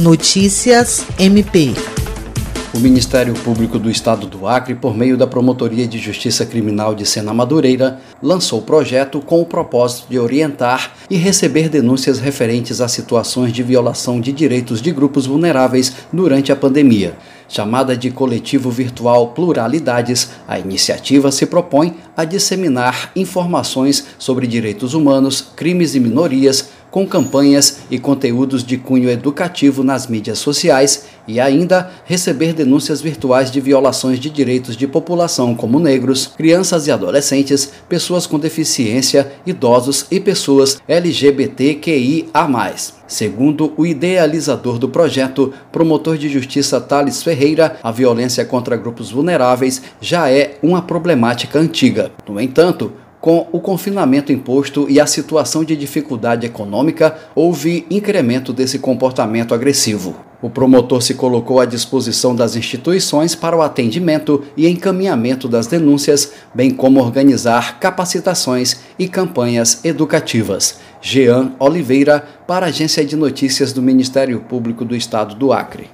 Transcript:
Notícias MP. O Ministério Público do Estado do Acre, por meio da Promotoria de Justiça Criminal de Sena Madureira, lançou o projeto com o propósito de orientar e receber denúncias referentes a situações de violação de direitos de grupos vulneráveis durante a pandemia. Chamada de Coletivo Virtual Pluralidades, a iniciativa se propõe a disseminar informações sobre direitos humanos, crimes e minorias, com campanhas e conteúdos de cunho educativo nas mídias sociais e ainda receber denúncias virtuais de violações de direitos de população como negros, crianças e adolescentes, pessoas com deficiência, idosos e pessoas LGBTQIA+. Segundo o idealizador do projeto, promotor de justiça Thales Ferreira, a violência contra grupos vulneráveis já é uma problemática antiga. No entanto, com o confinamento imposto e a situação de dificuldade econômica, houve incremento desse comportamento agressivo. O promotor se colocou à disposição das instituições para o atendimento e encaminhamento das denúncias, bem como organizar capacitações e campanhas educativas. Jean Oliveira, para a Agência de Notícias do Ministério Público do Estado do Acre.